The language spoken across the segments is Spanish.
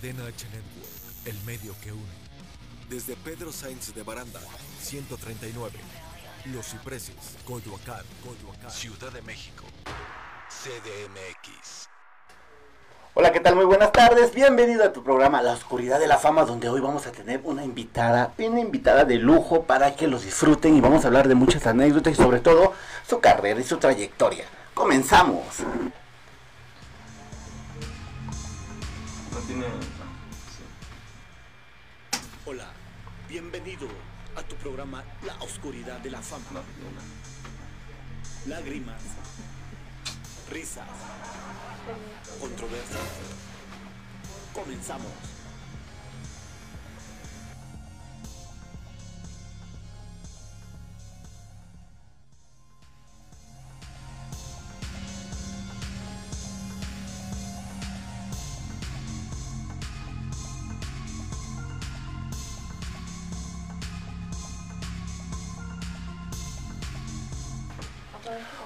Cadena H Network, el medio que une. Desde Pedro Sainz de Baranda, 139. Los Cipreses, Coyoacán, Coyoacán, Ciudad de México. CDMX. Hola, ¿qué tal? Muy buenas tardes. Bienvenido a tu programa La Oscuridad de la Fama, donde hoy vamos a tener una invitada, una invitada de lujo para que los disfruten y vamos a hablar de muchas anécdotas y sobre todo su carrera y su trayectoria. Comenzamos. Bienvenido a tu programa La Oscuridad de la Fama. No, no, Lágrimas, risas, controversias. Comenzamos.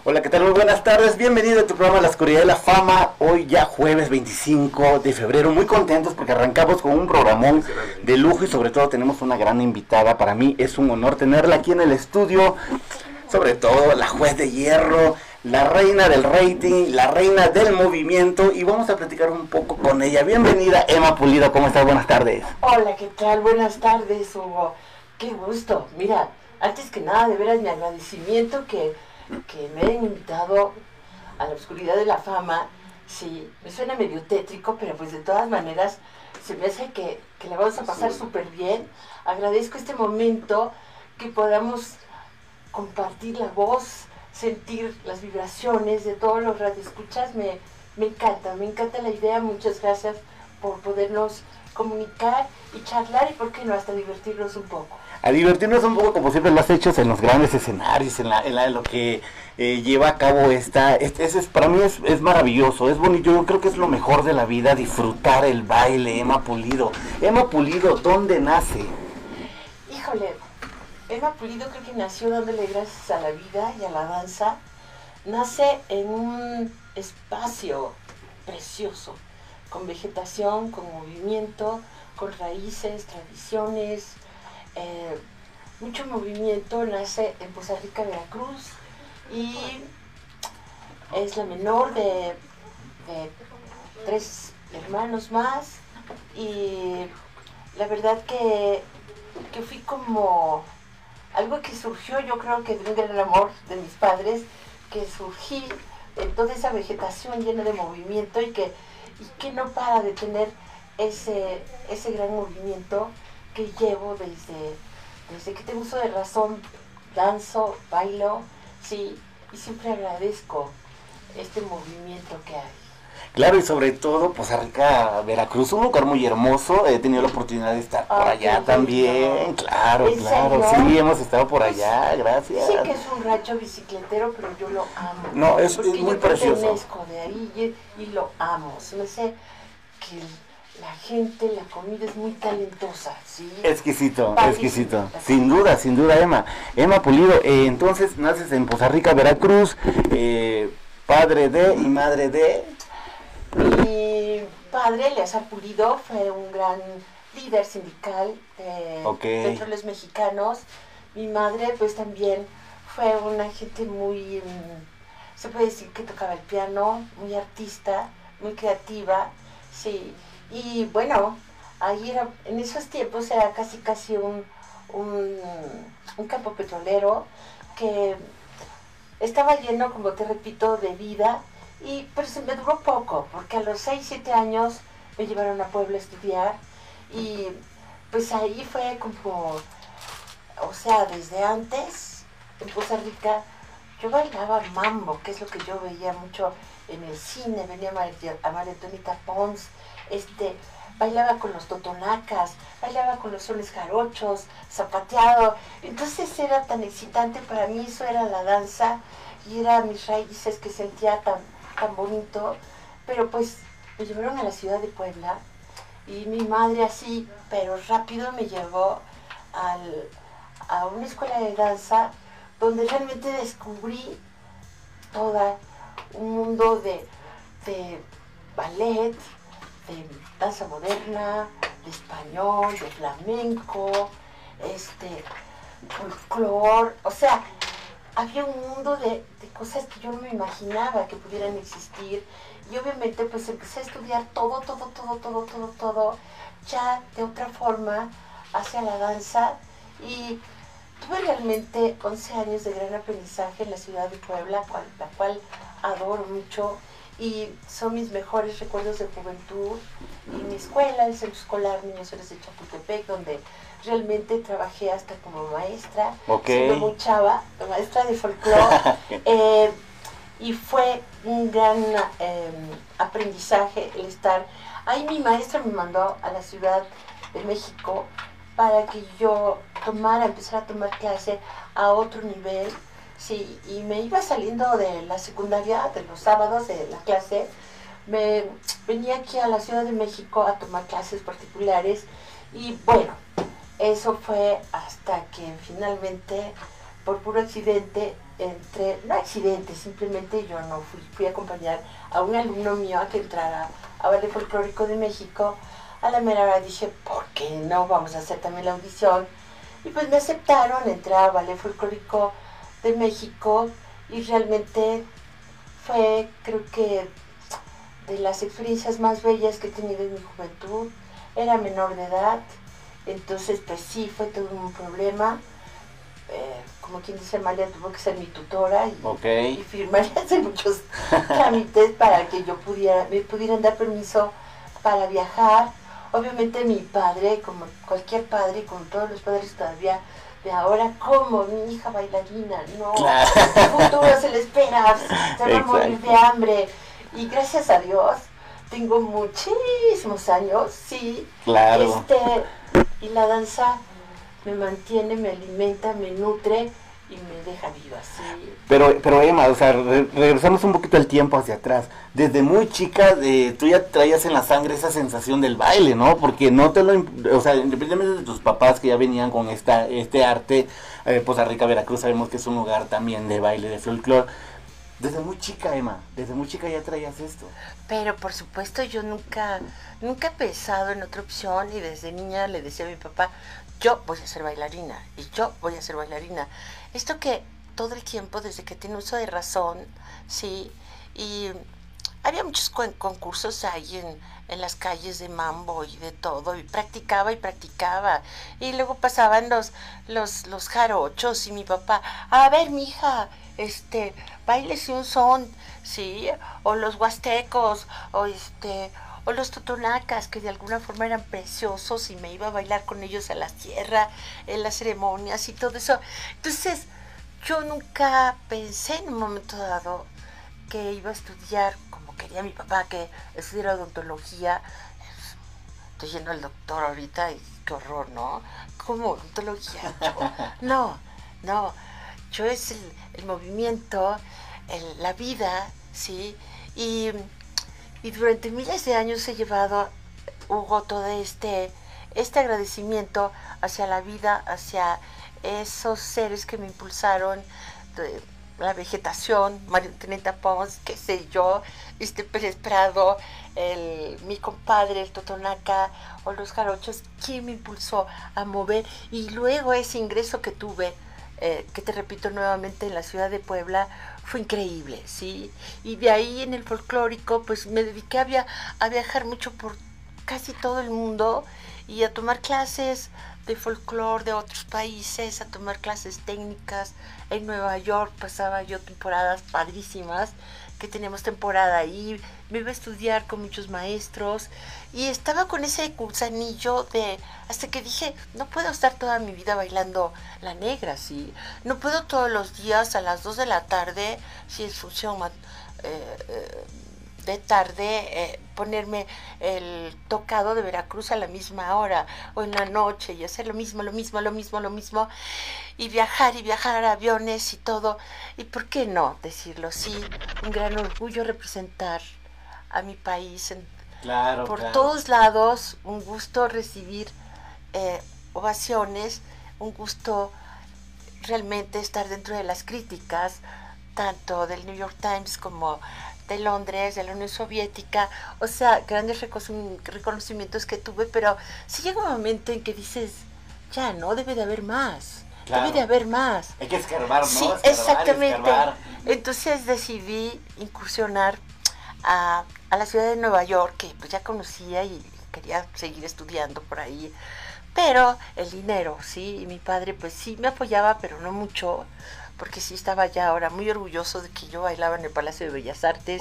Hola, ¿qué tal? Muy buenas tardes. Bienvenido a tu programa La Oscuridad de la Fama. Hoy ya jueves 25 de febrero. Muy contentos porque arrancamos con un programón de lujo y sobre todo tenemos una gran invitada. Para mí es un honor tenerla aquí en el estudio. Sobre todo la juez de hierro, la reina del rating, la reina del movimiento y vamos a platicar un poco con ella. Bienvenida Emma Pulido, ¿cómo estás? Buenas tardes. Hola, ¿qué tal? Buenas tardes, Hugo. Qué gusto. Mira, antes que nada, de veras mi agradecimiento que, que me hayan invitado a la oscuridad de la fama. Sí, me suena medio tétrico, pero pues de todas maneras se me hace que, que la vamos a pasar súper bien. Agradezco este momento que podamos compartir la voz, sentir las vibraciones de todos los radioescuchas. Me, me encanta, me encanta la idea. Muchas gracias por podernos comunicar y charlar y, por qué no, hasta divertirnos un poco. A divertirnos un poco como siempre lo has hecho en los grandes escenarios, en, la, en, la- lo que eh, lleva a cabo esta, este, ese es, para mí es, es maravilloso, es bonito, yo creo que es lo mejor de la vida, disfrutar el baile, Emma Pulido. Emma Pulido, ¿dónde nace? Híjole, Emma Pulido creo que nació dándole gracias a la vida y a la danza. Nace en un espacio precioso, con vegetación, con movimiento, con raíces, tradiciones, eh, mucho movimiento. Nace en Poza Rica, Veracruz y es la menor de, tres hermanos más y la verdad que, que fui como algo que surgió, yo creo que de un gran amor de mis padres, que surgí en toda esa vegetación llena de movimiento y que, y que no para de tener ese, ese gran movimiento que llevo desde, desde que tengo uso de razón, danzo, bailo, sí, y siempre agradezco este movimiento que hay. Claro, y sobre todo Poza Rica, Veracruz, un lugar muy hermoso, he tenido la oportunidad de estar por allá también, claro, ¿En claro, sí, hemos estado por allá, gracias. Sí que es un rancho bicicletero, pero yo lo amo. No, es- Porque es muy yo precioso. pertenezco de ahí y, y lo amo. Se me hace que la gente, la comida es muy talentosa, ¿sí? Exquisito, exquisito. Sin duda, sin duda, Emma. Emma Pulido, eh, entonces naces en Poza Rica, Veracruz, eh, padre de y madre de... Mi padre, Eleazar Pulido, fue un gran líder sindical de Ok. petróleos mexicanos. Mi madre, pues también fue una gente muy, mm, se puede decir que tocaba el piano, muy artista, muy creativa, sí. Y bueno, ahí era, en esos tiempos era casi casi un, un, campo petrolero que estaba lleno, como te repito, de vida, y, pero se me duró poco, porque a los 6, 7 años me llevaron a Puebla a estudiar. Y pues ahí fue como, o sea, desde antes, en Costa Rica, yo bailaba mambo, que es lo que yo veía mucho en el cine, venía María, a María Antonieta Pons, este, bailaba con los totonacas, bailaba con los sones jarochos, zapateado, entonces era tan excitante para mí, eso era la danza y era mis raíces que sentía tan, tan bonito, pero pues me llevaron a la ciudad de Puebla y mi madre así, pero rápido me llevó al, a una escuela de danza donde realmente descubrí toda un mundo de, de ballet, de danza moderna, de español, de flamenco, este, folclor, o sea, había un mundo de, de, cosas que yo no me imaginaba que pudieran existir. Y obviamente pues empecé a estudiar todo, todo, todo, todo, todo, todo, ya de otra forma hacia la danza. Y tuve realmente 11 años de gran aprendizaje en la ciudad de Puebla, cual, la cual adoro mucho. Y son mis mejores recuerdos de juventud. Y mi escuela, el Centro Escolar Niños Héroes de Chapultepec, donde realmente trabajé hasta como maestra, okay. siendo muy chava, maestra de folclore, eh, y fue un gran eh, aprendizaje el estar. Ahí mi maestra me mandó a la Ciudad de México para que yo tomara, empezara a tomar clase a otro nivel, sí, y me iba saliendo de la secundaria, de los sábados de la clase, me venía aquí a la Ciudad de México a tomar clases particulares y bueno, eso fue hasta que finalmente, por puro accidente, entré, no accidente, simplemente yo no fui, fui a acompañar a un alumno mío a que entrara a Ballet Folclórico de México. A la mera hora dije, ¿por qué no? Vamos a hacer también la audición. Y pues me aceptaron, entré a Ballet Folclórico de México y realmente fue, creo que, de las experiencias más bellas que he tenido en mi juventud. Era menor de edad, entonces, pues sí, fue todo un problema. Eh, como quien dice, Amalia tuvo que ser mi tutora y, okay. y firmar hacer muchos trámites para que yo pudiera, me pudieran dar permiso para viajar. Obviamente mi padre, como cualquier padre, como todos los padres todavía de ahora, como mi hija bailarina, no, Claro. el futuro se le espera, se va a morir de hambre. Y gracias a Dios, tengo muchísimos años, sí, Claro. este, y la danza me mantiene, me alimenta, me nutre y me deja viva, sí. Pero, pero Emma, o sea, re- regresamos un poquito el tiempo hacia atrás. Desde muy chica, eh, tú ya traías en la sangre esa sensación del baile, ¿no? Porque no te lo, o sea, independientemente de tus papás que ya venían con esta, este arte, eh, Poza Rica, Veracruz, sabemos que es un lugar también de baile, de folclore. Desde muy chica, Emma, desde muy chica ya traías esto. Pero por supuesto yo nunca, nunca he pensado en otra opción y desde niña le decía a mi papá, yo voy a ser bailarina y yo voy a ser bailarina. Esto que todo el tiempo, desde que tiene uso de razón, sí, y había muchos con- concursos ahí en, en las calles de Mambo y de todo, y practicaba y practicaba. Y luego pasaban los, los, los jarochos y mi papá, a ver, mija, este, bailese un son, sí, o los huastecos, o este, o los totonacas, que de alguna forma eran preciosos y me iba a bailar con ellos a la tierra, en las ceremonias y todo eso. Entonces, yo nunca pensé en un momento dado que iba a estudiar como quería mi papá, que estudiara odontología. Estoy yendo al doctor ahorita y qué horror, ¿no? ¿Cómo odontología? Yo, no, no. Yo es el, movimiento, la vida, ¿sí? Y, y durante miles de años he llevado, Hugo, todo este, este agradecimiento hacia la vida, hacia esos seres que me impulsaron, la vegetación, María Antonieta Pons, qué sé yo, este Pérez Prado, el, mi compadre, el Totonaca, o los jarochos, ¿quién me impulsó a mover? Y luego ese ingreso que tuve, eh, que te repito nuevamente en la ciudad de Puebla, fue increíble, ¿sí? Y de ahí en el folclórico, pues me dediqué a, via- a viajar mucho por casi todo el mundo y a tomar clases de folclore de otros países, a tomar clases técnicas. En Nueva York pasaba yo temporadas padrísimas, que teníamos temporada ahí, me iba a estudiar con muchos maestros y estaba con ese gusanillo de, hasta que dije, no puedo estar toda mi vida bailando la negra, ¿sí? No puedo todos los días a las 2 de la tarde, si es función eh, eh, de tarde eh, ponerme el tocado de Veracruz a la misma hora o en la noche y hacer lo mismo, lo mismo, lo mismo, lo mismo y viajar y viajar a aviones y todo. ¿Y por qué no decirlo? Sí, un gran orgullo representar a mi país en- Claro, por claro. todos lados, un gusto recibir eh, ovaciones, un gusto realmente estar dentro de las críticas, tanto del New York Times como de Londres, de la Unión Soviética, o sea, grandes reconocimientos que tuve, pero sí llega un momento en que dices, ya, no, debe de haber más. Debe de haber más. Hay que escarbar, ¿no? Sí, exactamente. Entonces decidí incursionar a, a, la ciudad de Nueva York, que pues ya conocía y quería seguir estudiando por ahí. Pero el dinero, sí, y mi padre pues sí me apoyaba, pero no mucho porque sí estaba ya ahora muy orgulloso de que yo bailaba en el Palacio de Bellas Artes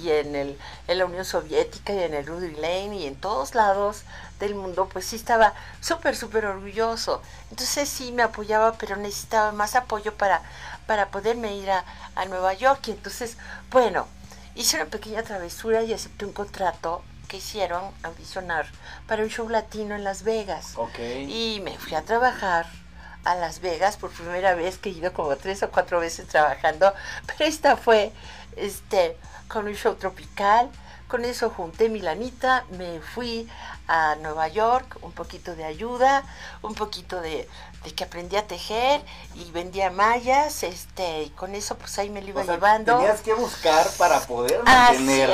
y en, el, en la Unión Soviética y en el Rudy Lane y en todos lados del mundo, pues sí estaba súper, súper orgulloso. Entonces sí me apoyaba, pero necesitaba más apoyo para, para poderme ir a, Nueva York. Y entonces, bueno, hice una pequeña travesura y acepté un contrato que hicieron audicionar para un show latino en Las Vegas. Y me fui a trabajar a Las Vegas por primera vez, que he ido como tres o cuatro veces trabajando, pero esta fue este, con un show tropical. Con eso junté mi lanita, me fui a Nueva York, un poquito de ayuda, un poquito de, que aprendí a tejer y vendía mallas, este, y con eso pues ahí me lo iba llevando. Tenías que buscar para poder mantener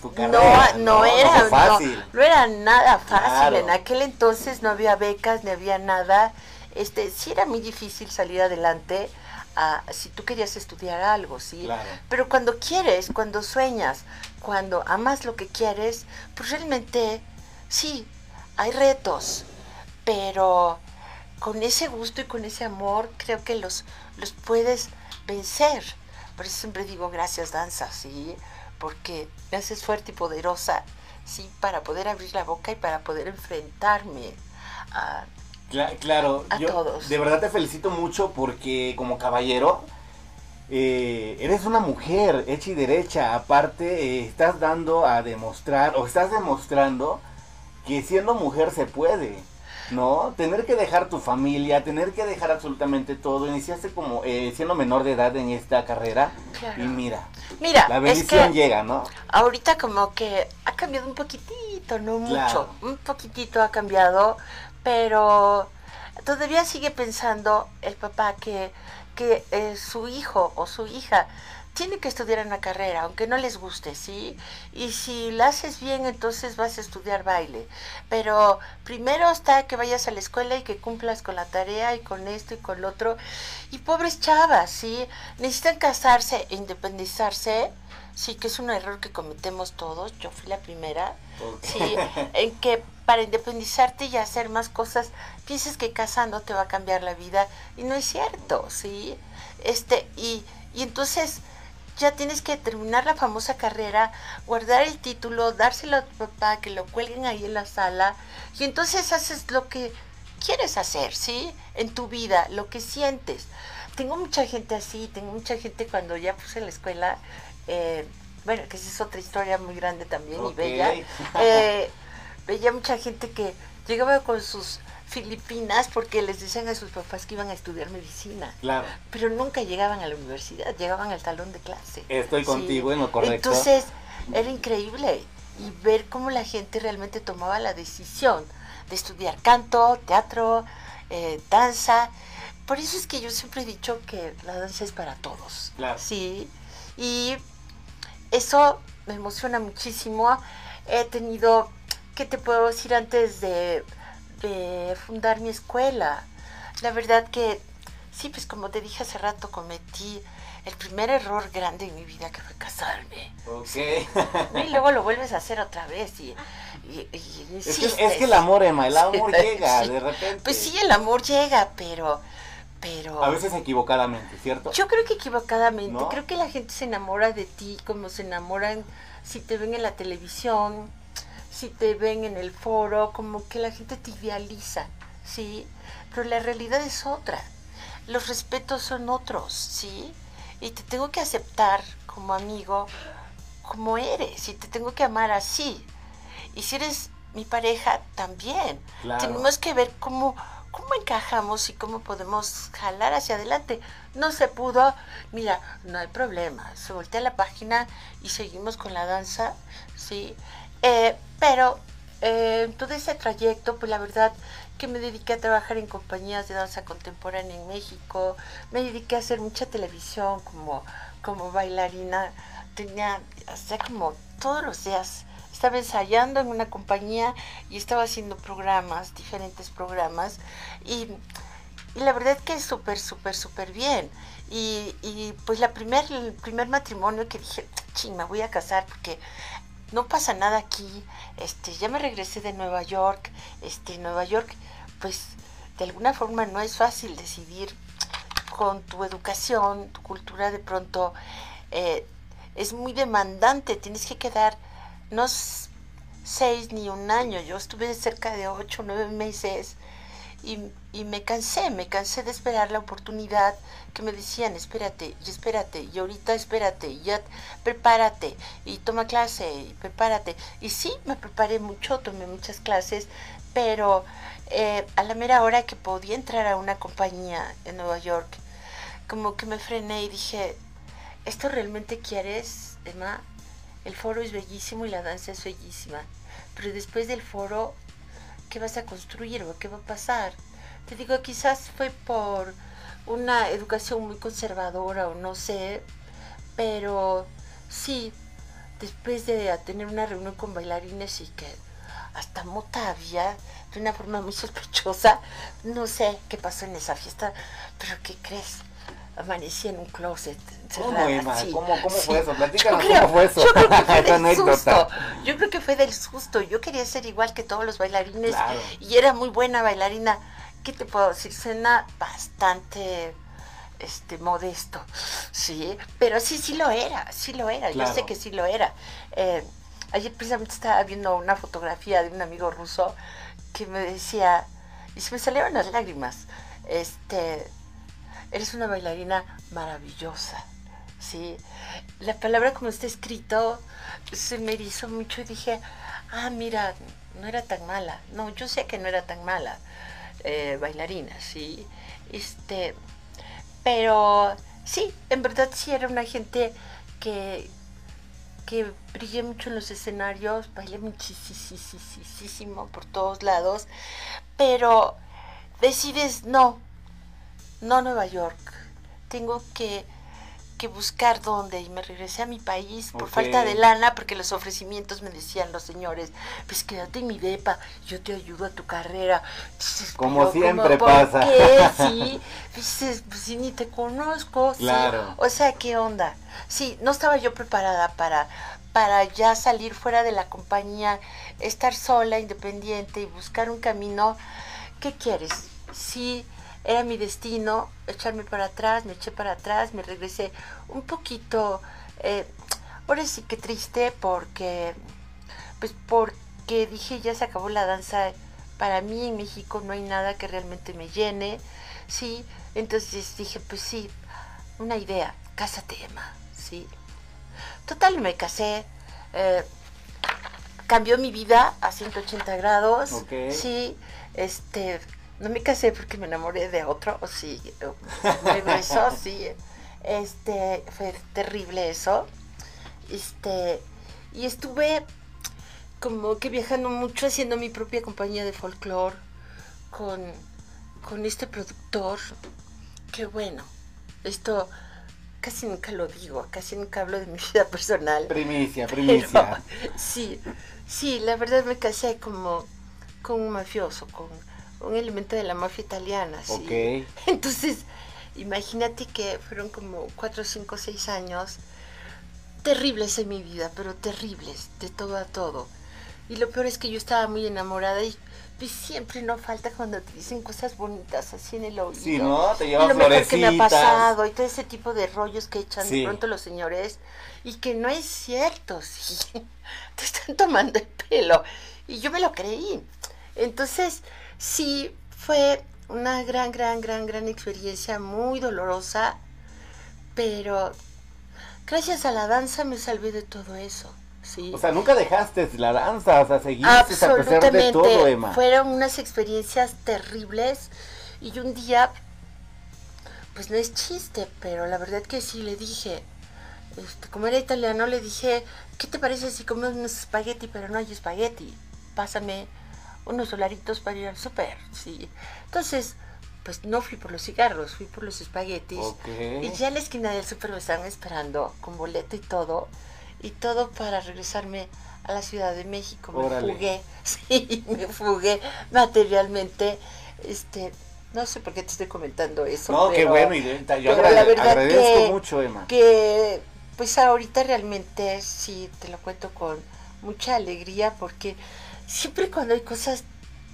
tu, carrera. No, era fácil. No, era nada fácil. En aquel entonces no había becas, ni había nada este, sí era muy difícil salir adelante ah, si tú querías estudiar algo, ¿sí? Pero cuando quieres, cuando sueñas, cuando amas lo que quieres, pues realmente sí, hay retos, pero con ese gusto y con ese amor creo que los, los puedes vencer. Por eso siempre digo gracias danza, ¿sí? Porque me haces fuerte y poderosa, ¿sí? Para poder abrir la boca y para poder enfrentarme a claro, yo de verdad te felicito mucho porque como caballero eh, eres una mujer hecha y derecha. Aparte, eh, estás dando a demostrar o estás demostrando que siendo mujer se puede. ¿no? Tener que dejar tu familia, tener que dejar absolutamente todo. Iniciaste como eh, siendo menor de edad en esta carrera y mira, mira, la bendición llega, ¿no? Ahorita como que ha cambiado un poquitito, no mucho, un poquitito ha cambiado, pero todavía sigue pensando el papá que, que eh, su hijo o su hija tiene que estudiar una carrera, aunque no les guste, ¿sí? Y si la haces bien, entonces vas a estudiar baile. Pero primero está que vayas a la escuela y que cumplas con la tarea y con esto y con lo otro. Y pobres chavas, ¿sí? Necesitan casarse e independizarse. Sí, que es un error que cometemos todos. Yo fui la primera. Sí, en que para independizarte y hacer más cosas, piensas que casando te va a cambiar la vida y no es cierto, ¿sí? Este, y, y entonces ya tienes que terminar la famosa carrera, guardar el título, dárselo a tu papá, que lo cuelguen ahí en la sala, y entonces haces lo que quieres hacer, ¿sí? En tu vida, lo que sientes. Tengo mucha gente así, tengo mucha gente cuando ya puse la escuela, eh, bueno, que esa es otra historia muy grande también y bella. Eh, veía mucha gente que llegaba con sus Filipinas porque les decían a sus papás que iban a estudiar medicina. Claro. Pero nunca llegaban a la universidad, llegaban al talón de clase. Estoy contigo en lo correcto. Entonces, era increíble y ver cómo la gente realmente tomaba la decisión de estudiar canto, teatro, eh, danza. Por eso es que yo siempre he dicho que la danza es para todos. Claro. Sí. Y eso me emociona muchísimo. He tenido, ¿qué te puedo decir antes de, fundar mi escuela? La verdad que, sí, pues como te dije hace rato, cometí el primer error grande en mi vida que fue casarme. Ok. Y luego lo vuelves a hacer otra vez y, es, que, el amor, Emma, el amor llega de repente. Pues sí, el amor llega, pero pero... A veces equivocadamente, ¿cierto? Yo creo que equivocadamente. Creo que la gente se enamora de ti como se enamoran si te ven en la televisión, si te ven en el foro, como que la gente te idealiza, ¿sí? Pero la realidad es otra. Los respetos son otros, ¿sí? Y te tengo que aceptar como amigo, como eres, y te tengo que amar así. Y si eres mi pareja, también. Tenemos que ver cómo ¿cómo encajamos y cómo podemos jalar hacia adelante? No se pudo, mira, no hay problema, se voltea la página y seguimos con la danza, ¿sí? Eh, pero eh, todo ese trayecto, pues la verdad que me dediqué a trabajar en compañías de danza contemporánea en México, me dediqué a hacer mucha televisión como, como bailarina tenía, hasta como todos los días, estaba ensayando en una compañía y estaba haciendo programas, diferentes programas, y, y la verdad que súper, súper, súper bien. Y, y, pues la primer, el primer matrimonio que dije, ching, me voy a casar porque no pasa nada aquí, este, ya me regresé de Nueva York, este, Nueva York, pues de alguna forma no es fácil decidir con tu educación, tu cultura de pronto eh, es muy demandante, tienes que quedar no seis ni un año, yo estuve cerca de ocho, nueve meses y, y, me cansé, me cansé de esperar la oportunidad que me decían, espérate, y espérate, y ahorita espérate, y ya prepárate, y toma clase, y prepárate. Y sí, me preparé mucho, tomé muchas clases, pero eh, a la mera hora que podía entrar a una compañía en Nueva York, como que me frené y dije, ¿esto realmente quieres, Emma? El foro es bellísimo y la danza es bellísima, pero después del foro, ¿qué vas a construir o qué va a pasar? Te digo, quizás fue por una educación muy conservadora o no sé, pero sí, después de tener una reunión con bailarines y que hasta mota había de una forma muy sospechosa, no sé qué pasó en esa fiesta, pero ¿qué crees? Amanecí en un closet. ¿Cómo? Sí, ¿Cómo, cómo sí. fue eso? Platícanos creo- cómo fue eso. Yo creo que fue del anécdota. susto. Yo creo que fue del susto. Yo quería ser igual que todos los bailarines Claro. y era muy buena bailarina. ¿Qué te puedo decir? Suena bastante este modesto, sí, pero sí, sí lo era, sí lo era, yo sé que sí lo era. Eh, ayer precisamente estaba viendo una fotografía de un amigo ruso que me decía, y se me salieron las lágrimas, este, eres una bailarina maravillosa, ¿sí? La palabra como está escrito se me erizó mucho y dije, ah, mira, no era tan mala. No, yo sé que no era tan mala eh, bailarina, ¿sí? Este, pero sí, en verdad sí era una gente que, que brillé mucho en los escenarios, bailé muchísimo por todos lados, pero decides no, no Nueva York, tengo que, que buscar dónde y me regresé a mi país por falta de lana porque los ofrecimientos me decían los señores, pues quédate en mi depa, yo te ayudo a tu carrera. Dices, Como siempre ¿por pasa. qué? Sí, dices, pues si ni te conozco, sí. Claro. O sea, ¿qué onda? Sí, no estaba yo preparada para, para ya salir fuera de la compañía, estar sola, independiente y buscar un camino. ¿Qué quieres? Sí, era mi destino, echarme para atrás, me eché para atrás, me regresé un poquito, eh, ahora sí que triste porque, pues porque dije ya se acabó la danza, para mí en México no hay nada que realmente me llene, sí, entonces dije pues sí, una idea, cásate Emma, sí. Total, me casé, eh, cambió mi vida a 180 grados, sí, este, no me casé porque me enamoré de otro, o sí, o me regresó, sí, este, fue terrible eso, este, y estuve como que viajando mucho haciendo mi propia compañía de folclore con, con este productor, que bueno, esto casi nunca lo digo, casi nunca hablo de mi vida personal. Primicia, Pero, primicia. sí, sí, la verdad me casé como con un mafioso, con un elemento de la mafia italiana. Sí. Ok. Entonces, imagínate que fueron como cuatro, cinco, seis años terribles en mi vida, pero terribles, de todo a todo. Y lo peor es que yo estaba muy enamorada y pues, siempre no falta cuando te dicen cosas bonitas así en el oído. Sí, ¿no? Te Y llevan lo mejor que me ha pasado y todo ese tipo de rollos que echan Sí. de pronto los señores y que no es cierto, sí. Te están tomando el pelo. Y yo me lo creí. Entonces, sí, fue una gran, gran, gran, gran experiencia, muy dolorosa, pero gracias a la danza me salvé de todo eso, sí. O sea, nunca dejaste la danza, o sea, seguiste a pesar de Absolutamente. todo, Emma. Fueron unas experiencias terribles y un día, pues no es chiste, pero la verdad que sí le dije, este, como era italiano, le dije, ¿qué te parece si comemos unos espagueti, pero no hay espagueti? Pásame unos dolaritos para ir al súper, sí. Entonces, pues no fui por los cigarros, fui por los espaguetis. Y ya en la esquina del súper me estaban esperando con boleto y todo. Y todo para regresarme a la Ciudad de México. Me Órale. fugué, sí, me fugué materialmente. Este, no sé por qué te estoy comentando eso. No, qué bueno, y yo pero agrade- la verdad agradezco que- mucho, Emma. que pues ahorita realmente sí te lo cuento con mucha alegría porque siempre cuando hay cosas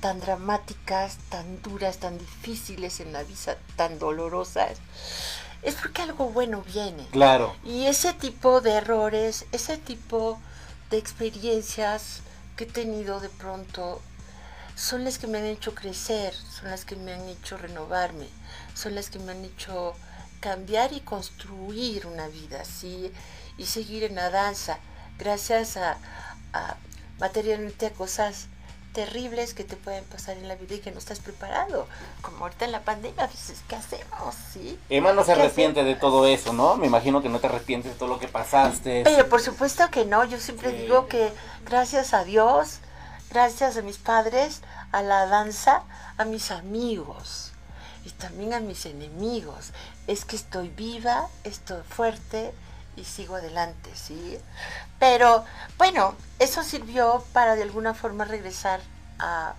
tan dramáticas, tan duras, tan difíciles en la vida, tan dolorosas, es porque algo bueno viene. Claro. Y ese tipo de errores, ese tipo de experiencias que he tenido de pronto, son las que me han hecho crecer, son las que me han hecho renovarme, son las que me han hecho cambiar y construir una vida, ¿sí? Y seguir en la danza, gracias a, a materialmente a cosas terribles que te pueden pasar en la vida y que no estás preparado. Como ahorita en la pandemia, pues, ¿qué hacemos? ¿Sí? Emma no se ¿Qué arrepiente de todo eso, ¿no? Me imagino que no te arrepientes de todo lo que pasaste. Pero por supuesto que no, yo siempre Sí. digo que gracias a Dios, gracias a mis padres, a la danza, a mis amigos y también a mis enemigos, es que estoy viva, estoy fuerte y sigo adelante, ¿sí? Pero bueno, eso sirvió para de alguna forma regresar a,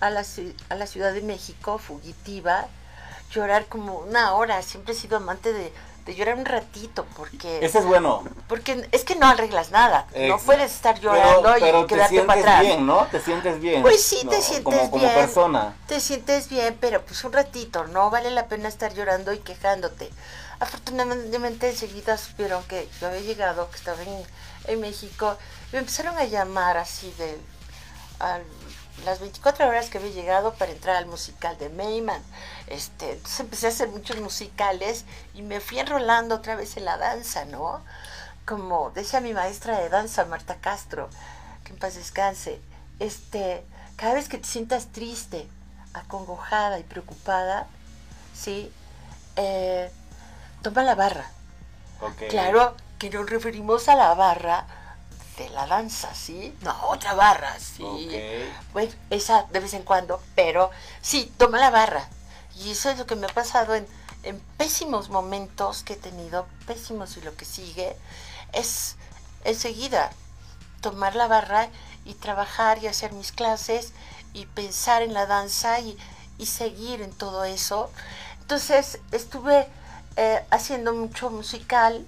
a la, a la Ciudad de México, fugitiva, llorar como una hora, siempre he sido amante de, de llorar un ratito, porque... Ese es bueno. Porque es que no arreglas nada. No puedes estar llorando pero, pero y te quedarte para atrás. bien, ¿no? Te sientes bien. Pues sí, ¿no? te sientes como, como bien. persona. Te sientes bien, pero pues un ratito, no vale la pena estar llorando y quejándote. Afortunadamente enseguida supieron que yo había llegado, que estaba en, México, y me empezaron a llamar así de las 24 horas que había llegado para entrar al musical de Mayman. Este, entonces empecé a hacer muchos musicales y me fui enrolando otra vez en la danza, ¿no? Como decía mi maestra de danza, Marta Castro, que en paz descanse, este, cada vez que te sientas triste, acongojada y preocupada, ¿sí? Eh, toma la barra. Claro que nos referimos a la barra de la danza, ¿sí? No, otra barra, sí. Ok. Bueno, esa de vez en cuando, pero sí, toma la barra. Y eso es lo que me ha pasado en, en pésimos momentos que he tenido, pésimos y lo que sigue, es enseguida tomar la barra y trabajar y hacer mis clases y pensar en la danza y, y seguir en todo eso. Entonces estuve eh, haciendo mucho musical,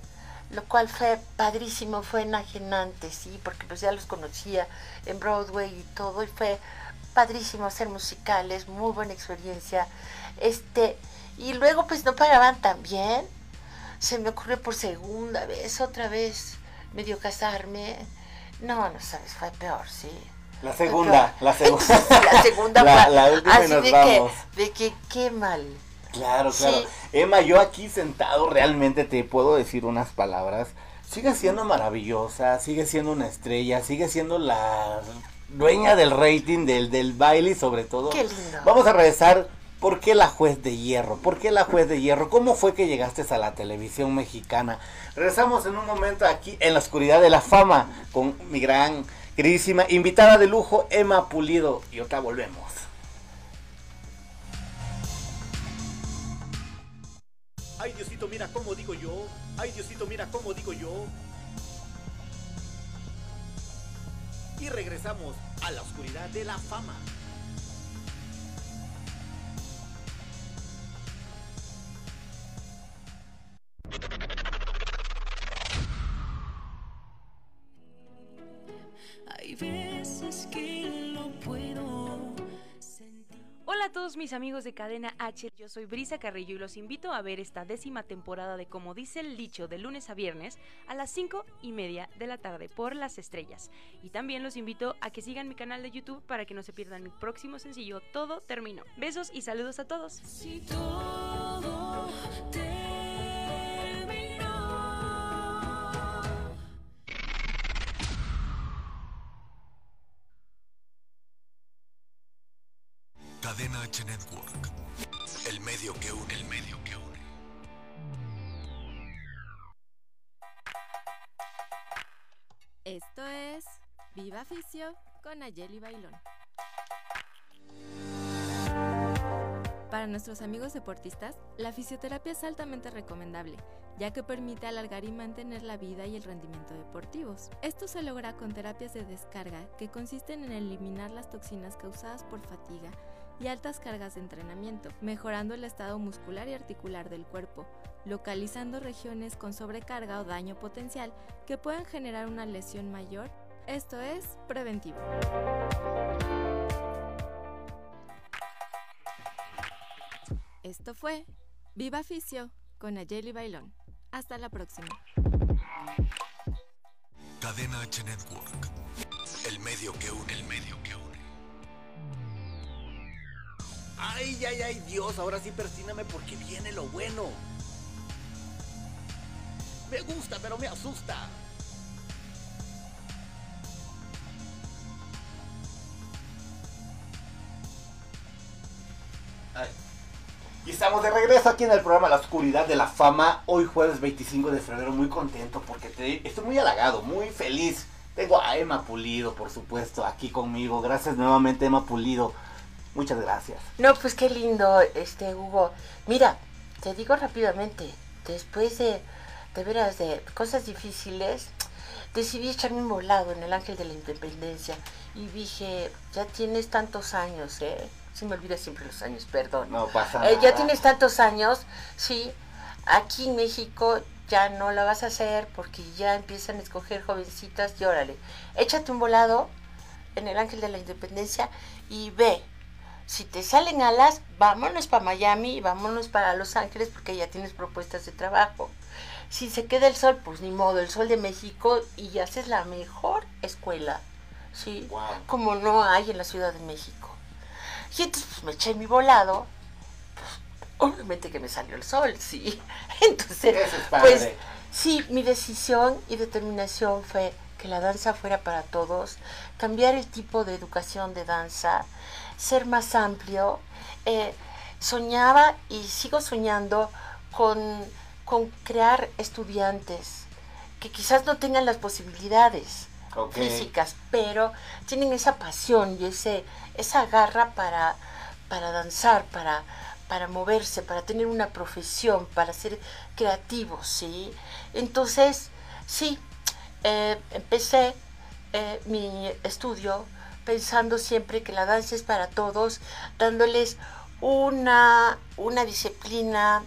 lo cual fue padrísimo, fue enajenante, sí, porque pues ya los conocía en Broadway y todo, y fue padrísimo hacer musicales, muy buena experiencia. Este, y luego pues no pagaban tan bien. Se me ocurrió por segunda vez, otra vez, medio casarme. No, no sabes, fue peor, sí. La segunda, la segunda. la segunda La- la última así nos de vamos. que, de que qué mal. Claro, claro. Sí. Emma, yo aquí sentado realmente te puedo decir unas palabras. Sigue siendo maravillosa, sigue siendo una estrella, sigue siendo la dueña del rating, del, del baile y sobre todo. Qué lindo. Vamos a regresar. ¿Por qué la juez de hierro? ¿Por qué la juez de hierro? ¿Cómo fue que llegaste a la televisión mexicana? Regresamos en un momento aquí en la oscuridad de la fama con mi gran, queridísima invitada de lujo, Emma Pulido. Y otra volvemos. Ay, Diosito, mira cómo digo yo. Ay, Diosito, mira cómo digo yo. Y regresamos a la oscuridad de la fama. Hay veces que Hola a todos mis amigos de Cadena H, yo soy Brisa Carrillo y los invito a ver esta décima temporada de Como dice el dicho de lunes a viernes a las 5 y media de la tarde por las estrellas. Y también los invito a que sigan mi canal de YouTube para que no se pierdan mi próximo sencillo Todo Terminó. Besos y saludos a todos. Cadena H Network. El medio que une, el medio que une. Esto es Viva Ficio con Ayeli Bailón. Para nuestros amigos deportistas, la fisioterapia es altamente recomendable, ya que permite alargar y mantener la vida y el rendimiento deportivos. Esto se logra con terapias de descarga que consisten en eliminar las toxinas causadas por fatiga y altas cargas de entrenamiento, mejorando el estado muscular y articular del cuerpo, localizando regiones con sobrecarga o daño potencial que puedan generar una lesión mayor. Esto es preventivo. Esto fue Viva Fisio con Ayeli Bailón. Hasta la próxima. Cadena H Network. El medio que une, el medio que une. Ay, ay, ay, Dios, ahora sí persíname porque viene lo bueno. Me gusta, pero me asusta. Y estamos de regreso aquí en el programa La Oscuridad de la Fama, hoy jueves 25 de febrero, muy contento porque te- estoy muy halagado, muy feliz. Tengo a Emma Pulido, por supuesto, aquí conmigo. Gracias nuevamente, Emma Pulido. Muchas gracias. No, pues qué lindo, este Hugo. Mira, te digo rápidamente, después de, de veras, de cosas difíciles, decidí echarme un volado en el Ángel de la Independencia y dije, ya tienes tantos años, ¿eh? Se me olvida siempre los años, perdón. No pasa Eh, ya nada. tienes tantos años, sí. Aquí en México ya no la vas a hacer porque ya empiezan a escoger jovencitas y órale. Échate un volado en el Ángel de la Independencia y ve. Si te salen alas, vámonos para Miami y vámonos para Los Ángeles porque ya tienes propuestas de trabajo. Si se queda el sol, pues ni modo, el sol de México y haces la mejor escuela. Sí, Wow. como no hay en la Ciudad de México. Y entonces pues, me eché mi volado. Pues, obviamente que me salió el sol, sí. Entonces, es pues sí, mi decisión y determinación fue que la danza fuera para todos, cambiar el tipo de educación de danza, ser más amplio. Eh, soñaba y sigo soñando con, con crear estudiantes que quizás no tengan las posibilidades físicas, pero tienen esa pasión y ese, esa garra para, para danzar, para, para moverse, para tener una profesión, para ser creativos, ¿sí? Entonces, sí, eh, empecé eh, mi estudio pensando siempre que la danza es para todos, dándoles una, una disciplina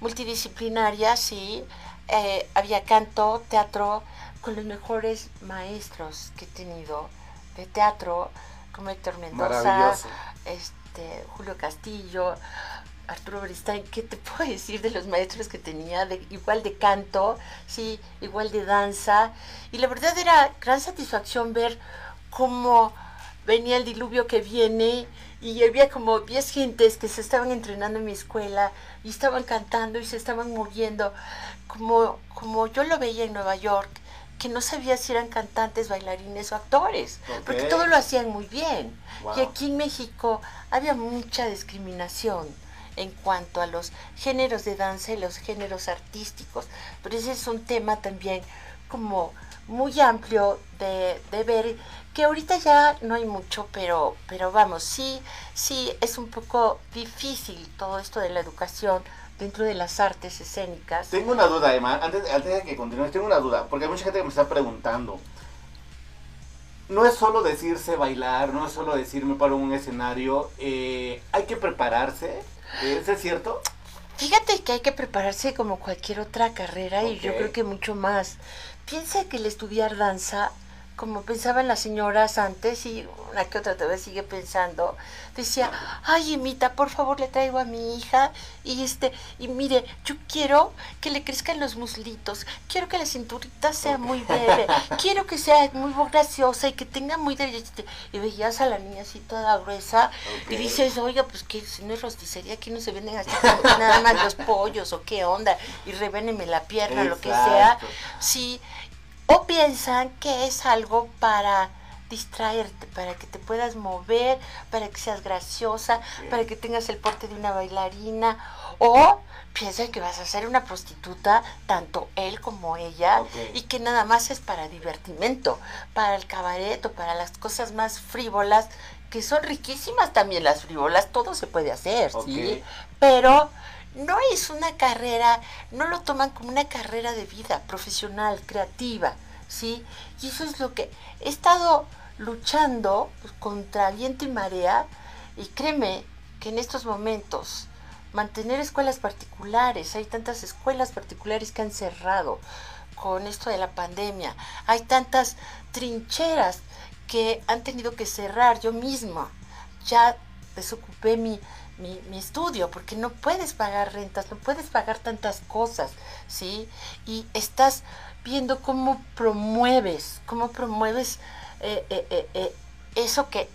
multidisciplinaria, sí. Eh, había canto, teatro, con los mejores maestros que he tenido de teatro, como Héctor Mendoza, este, Julio Castillo, Arturo Beristain, ¿qué te puedo decir de los maestros que tenía? De, igual de canto, sí, igual de danza. Y la verdad era gran satisfacción ver cómo venía el diluvio que viene y había como 10 gentes que se estaban entrenando en mi escuela y estaban cantando y se estaban moviendo, como, como yo lo veía en Nueva York, que no sabía si eran cantantes, bailarines o actores, porque todo lo hacían muy bien. Wow. Y aquí en México había mucha discriminación en cuanto a los géneros de danza y los géneros artísticos, pero ese es un tema también como muy amplio de, de ver que ahorita ya no hay mucho, pero, pero vamos, sí, sí, es un poco difícil todo esto de la educación dentro de las artes escénicas. Tengo una duda, Emma, antes, antes de que continúes, tengo una duda, porque hay mucha gente que me está preguntando. No es solo decirse bailar, no es solo decirme para un escenario, eh, hay que prepararse, ¿eso es cierto? Fíjate que hay que prepararse como cualquier otra carrera y yo creo que mucho más. Piensa que el estudiar danza, como pensaban las señoras antes y una que otra todavía sigue pensando, decía, ay Emita, por favor le traigo a mi hija y este, y mire, yo quiero que le crezcan los muslitos, quiero que la cinturita sea muy breve, quiero que sea muy graciosa y que tenga muy derechita. Y veías a la niña así toda gruesa y dices, oiga, pues que si no es rosticería, aquí no se venden así nada más los pollos o qué onda, y revéneme la pierna, lo que sea. Exacto. Sí, o piensan que es algo para distraerte, para que te puedas mover, para que seas graciosa, para que tengas el porte de una bailarina, o piensan que vas a ser una prostituta, tanto él como ella, y que nada más es para divertimento, para el cabaret o para las cosas más frívolas que son riquísimas también las frívolas, todo se puede hacer, ¿sí? Pero no es una carrera, no lo toman como una carrera de vida profesional, creativa, ¿sí? Y eso es lo que he estado luchando pues, contra viento y marea y créeme que en estos momentos mantener escuelas particulares, hay tantas escuelas particulares que han cerrado con esto de la pandemia, hay tantas trincheras que han tenido que cerrar yo misma, ya desocupé mi, mi, mi estudio, porque no puedes pagar rentas, no puedes pagar tantas cosas, ¿sí? Y estás viendo cómo promueves, cómo promueves eh, eh, eh, eso que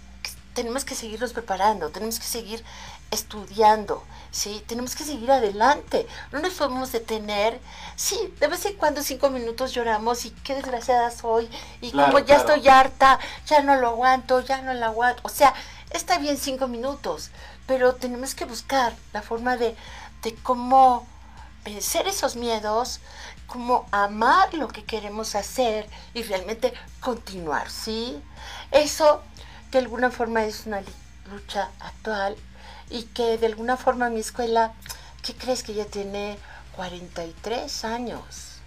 tenemos que seguirnos preparando, tenemos que seguir estudiando, ¿sí? Tenemos que seguir adelante, no nos podemos detener. Sí, de vez en cuando cinco minutos lloramos y qué desgraciada soy, y Claro, como ya claro. estoy harta, ya no lo aguanto, ya no lo aguanto. O sea, está bien cinco minutos, pero tenemos que buscar la forma de, de cómo vencer esos miedos, cómo amar lo que queremos hacer y realmente continuar, ¿sí? Eso de alguna forma es una lucha actual y que de alguna forma mi escuela, ¿qué crees que ya tiene 43 años?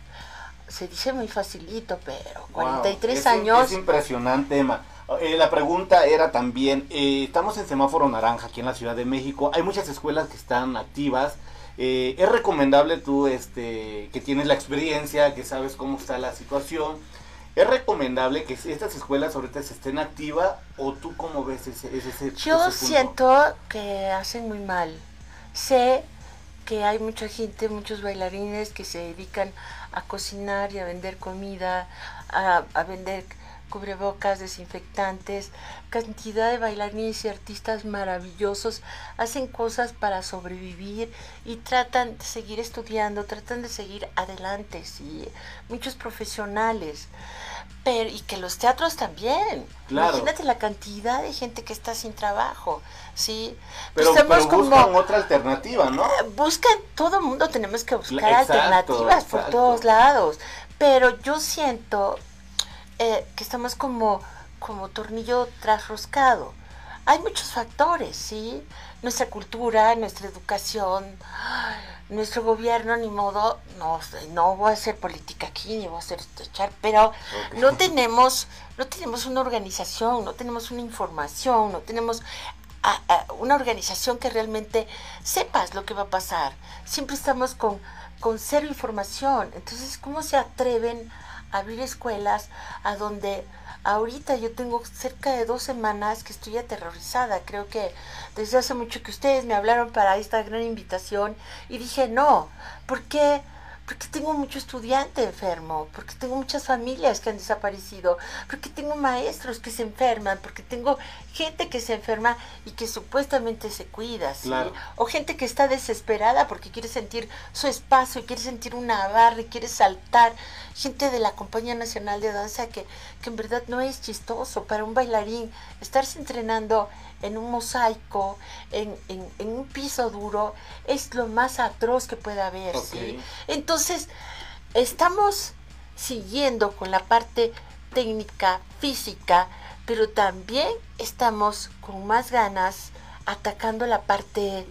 Se dice muy facilito, pero 43 es, años... Es impresionante, Emma. Eh, la pregunta era también, eh, estamos en semáforo naranja aquí en la Ciudad de México, hay muchas escuelas que están activas. Eh, es recomendable tú, este, que tienes la experiencia, que sabes cómo está la situación. ¿Es recomendable que estas escuelas ahorita se estén activas o tú cómo ves ese, ese, ese- Yo ese siento que hacen muy mal. Sé que hay mucha gente, muchos bailarines que se dedican a cocinar y a vender comida, a, a vender cubrebocas, desinfectantes, cantidad de bailarines y artistas maravillosos hacen cosas para sobrevivir y tratan de seguir estudiando, tratan de seguir adelante, sí, muchos profesionales. Pero, y que los teatros también. Claro. Imagínate la cantidad de gente que está sin trabajo, ¿sí? Pero, Estamos pero buscan otra alternativa, ¿no? buscan, todo mundo tenemos que buscar Exacto, alternativas por todos lados. Pero yo siento eh, que estamos como, como tornillo trasroscado. Hay muchos factores, ¿sí? Nuestra cultura, nuestra educación, nuestro gobierno, ni modo, no, no voy a hacer política aquí, ni voy a hacer echar, pero Ok. no tenemos, no tenemos una organización, no tenemos una información, no tenemos a- a una organización que realmente sepas lo que va a pasar. Siempre estamos con, con cero información. Entonces, ¿cómo se atreven abrir escuelas a donde ahorita yo tengo cerca de dos semanas que estoy aterrorizada? Creo que desde hace mucho que ustedes me hablaron para esta gran invitación y dije, no, ¿por qué? Porque tengo mucho estudiante enfermo, porque tengo muchas familias que han desaparecido, porque tengo maestros que se enferman, porque tengo gente que se enferma y que supuestamente se cuida, ¿sí? Claro. O gente que está desesperada porque quiere sentir su espacio y quiere sentir una barra y quiere saltar. Gente de la Compañía Nacional de Danza que, que en verdad no es chistoso para un bailarín estarse entrenando en un mosaico, en, en- en un piso duro, es lo más atroz que puede haber, ¿sí? Ok. Entonces, estamos siguiendo con la parte técnica, física, pero también estamos con más ganas atacando la parte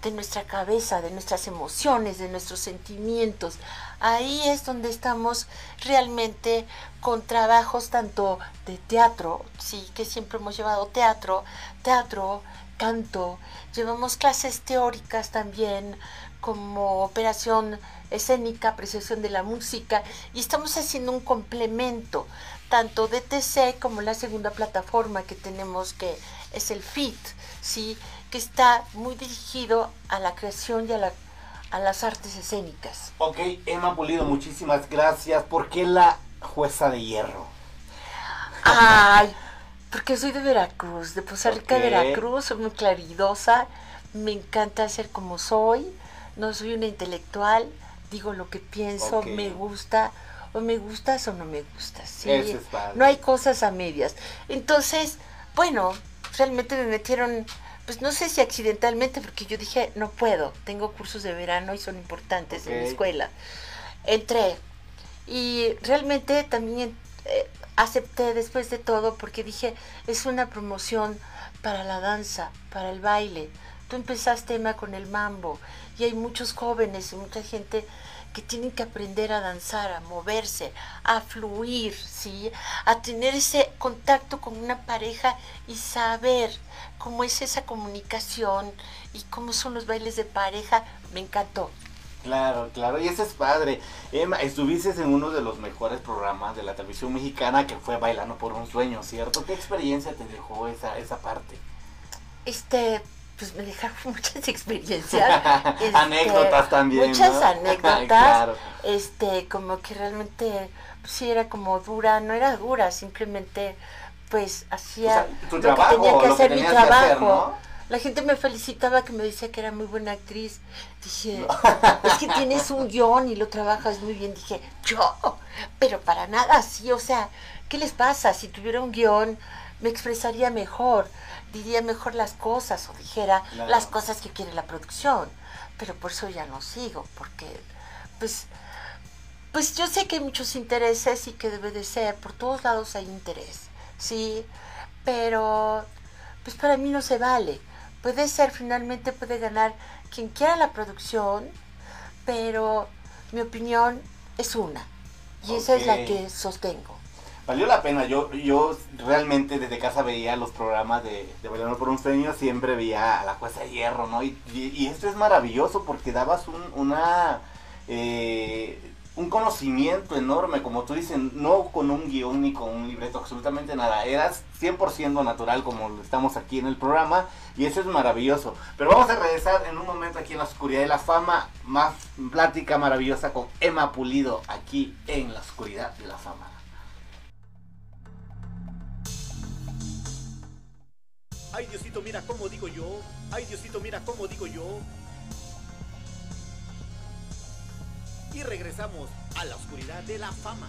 de nuestra cabeza, de nuestras emociones, de nuestros sentimientos. Ahí es donde estamos realmente con trabajos tanto de teatro, sí, que siempre hemos llevado teatro, teatro, canto, llevamos clases teóricas también como operación escénica, apreciación de la música y estamos haciendo un complemento tanto de TC como la segunda plataforma que tenemos que es el FIT, sí, que está muy dirigido a la creación y a, la- a las artes escénicas. Ok, Emma Pulido, muchísimas gracias. ¿Por qué la jueza de hierro? Ay, porque soy de Veracruz, de Poza Rica, Ok. Veracruz, soy muy claridosa, me encanta ser como soy, no soy una intelectual, digo lo que pienso, Ok. me gusta, o me gustas o no me gustas, ¿sí? Eso es padre. No hay cosas a medias. Entonces, bueno, realmente me metieron, pues no sé si accidentalmente, porque yo dije, no puedo, tengo cursos de verano y son importantes en Ok. la escuela. Entré y realmente también eh, acepté después de todo porque dije, es una promoción para la danza, para el baile. Tú empezaste, Emma, con el mambo y hay muchos jóvenes y mucha gente que tienen que aprender a danzar, a moverse, a fluir, ¿sí? A tener ese contacto con una pareja y saber cómo es esa comunicación y cómo son los bailes de pareja. Me encantó. Claro, claro, y eso es padre. Emma, estuviste en uno de los mejores programas de la televisión mexicana que fue Bailando por un Sueño, ¿cierto? ¿Qué experiencia te dejó esa, esa parte? Este, pues me dejaron muchas experiencias. este, Anécdotas también, Muchas ¿no? anécdotas. Claro. Este, como que realmente, pues, sí era como dura, no era dura, simplemente pues hacía O sea, tu lo trabajo, que tenía que hacer mi trabajo. hacer, ¿no? La gente me felicitaba que me decía que era muy buena actriz. Dije, es que tienes un guion y lo trabajas muy bien. Dije, yo, pero para nada así. O sea, ¿qué les pasa? Si tuviera un guion, me expresaría mejor, diría mejor las cosas o dijera Claro. las cosas que quiere la producción. Pero por eso ya no sigo, porque, pues, pues yo sé que hay muchos intereses y que debe de ser, por todos lados hay interés, ¿sí? Pero, pues para mí no se vale. Puede ser, finalmente puede ganar quien quiera la producción, pero mi opinión es una. Y esa es la que sostengo. Valió la pena, yo, yo realmente desde casa veía los programas de, de Bailando por un Sueño, siempre veía a la jueza de hierro, ¿no? Y, y- esto es maravilloso porque dabas un, una, eh, un conocimiento enorme, como tú dices, no con un guion ni con un libreto, absolutamente nada, eras 100% natural como estamos aquí en el programa y eso es maravilloso. Pero vamos a regresar en un momento aquí en la oscuridad de la fama, más plática maravillosa con Emma Pulido aquí en la oscuridad de la fama. Ay, Diosito, mira cómo digo yo. Ay, Diosito, mira cómo digo yo. Y regresamos a la oscuridad de la fama.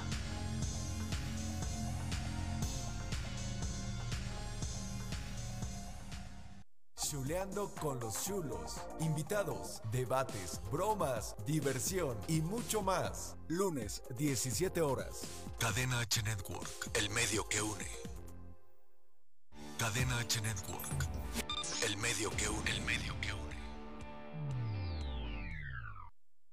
Chuleando con los chulos. Invitados, debates, bromas, diversión y mucho más. Lunes, 17 horas. Cadena H Network, el medio que une. Cadena H Network, el medio que une, el medio que une.